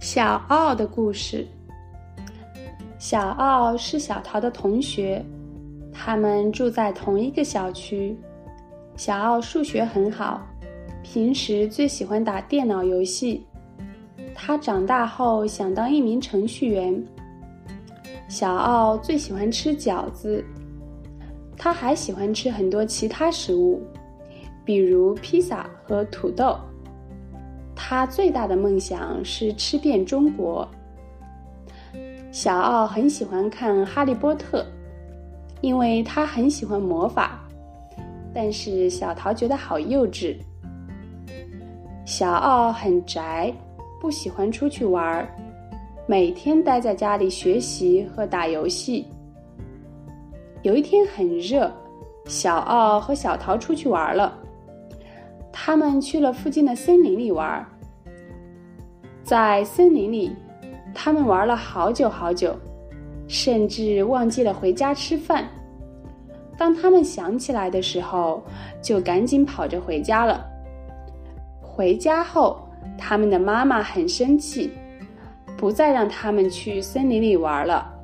小奥的故事。小奥是小桃的同学，他们住在同一个小区。小奥数学很好，平时最喜欢打电脑游戏。他长大后想当一名程序员。小奥最喜欢吃饺子，他还喜欢吃很多其他食物，比如披萨和土豆。他最大的梦想是吃遍中国。小奥很喜欢看《哈利波特》，因为他很喜欢魔法。但是小桃觉得好幼稚。小奥很宅，不喜欢出去玩儿，每天待在家里学习和打游戏。有一天很热，小奥和小桃出去玩了。他们去了附近的森林里玩，在森林里，他们玩了好久好久，甚至忘记了回家吃饭。当他们想起来的时候，就赶紧跑着回家了。回家后，他们的妈妈很生气，不再让他们去森林里玩了。